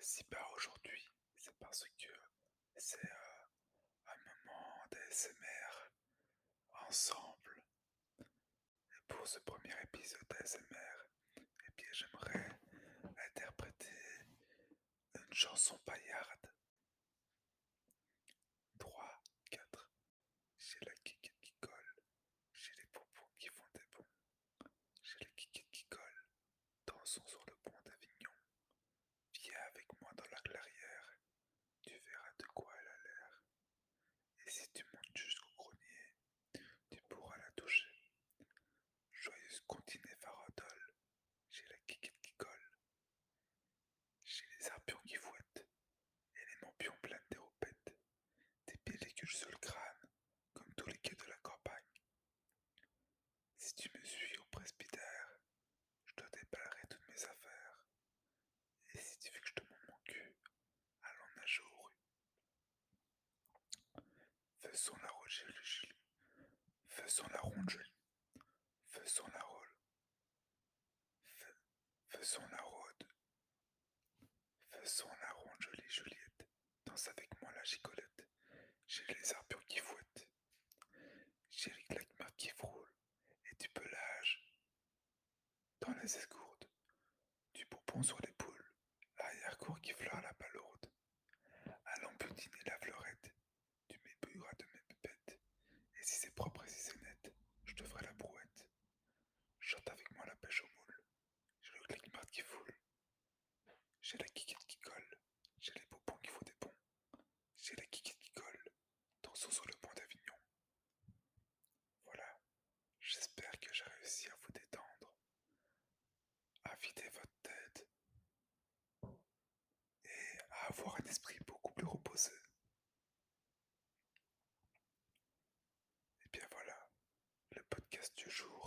si bas aujourd'hui, c'est parce que c'est euh, un moment d'ASMR ensemble. Et pour ce premier épisode d'ASMR, eh bien j'aimerais interpréter une chanson paillarde. 3, 4. J'ai la kick qui colle, j'ai les pompons qui font des bons, j'ai la kick qui colle, dansons sur le pont d'Avignon. Viens avec moi dans la clairière, tu verras de quoi elle a l'air. Et si tu montes jusqu'au grenier, tu pourras la toucher. Joyeuse continée farodole, j'ai la quiquette qui colle. J'ai les arpions qui fouettent, et les mampions pleins d'éropettes, des pellicules sur le crâne, comme tous les quais de la campagne. Si tu me suis au presbytère, je te déballerai toutes mes affaires. Et si tu veux que je te montre mon cul, allons nager aux rues. Faisons la ronde, Julie. Faisons la ronde. Faisons la rôle. Faisons la rôde. Faisons la ronde, jolie Juliette. Danse avec moi la gigolette. J'ai les arpions qui fouettent. J'ai les claquements qui frôlent. Et du pelage dans les escourdes. Du bourbon sur l'épaule. J'ai la quiquette qui colle, j'ai les popons qui font des ponts, j'ai la quiquette qui colle, dansons sur le pont d'Avignon. Voilà, j'espère que j'ai réussi à vous détendre, à vider votre tête. Et à avoir un esprit beaucoup plus reposé. Et bien voilà, le podcast du jour.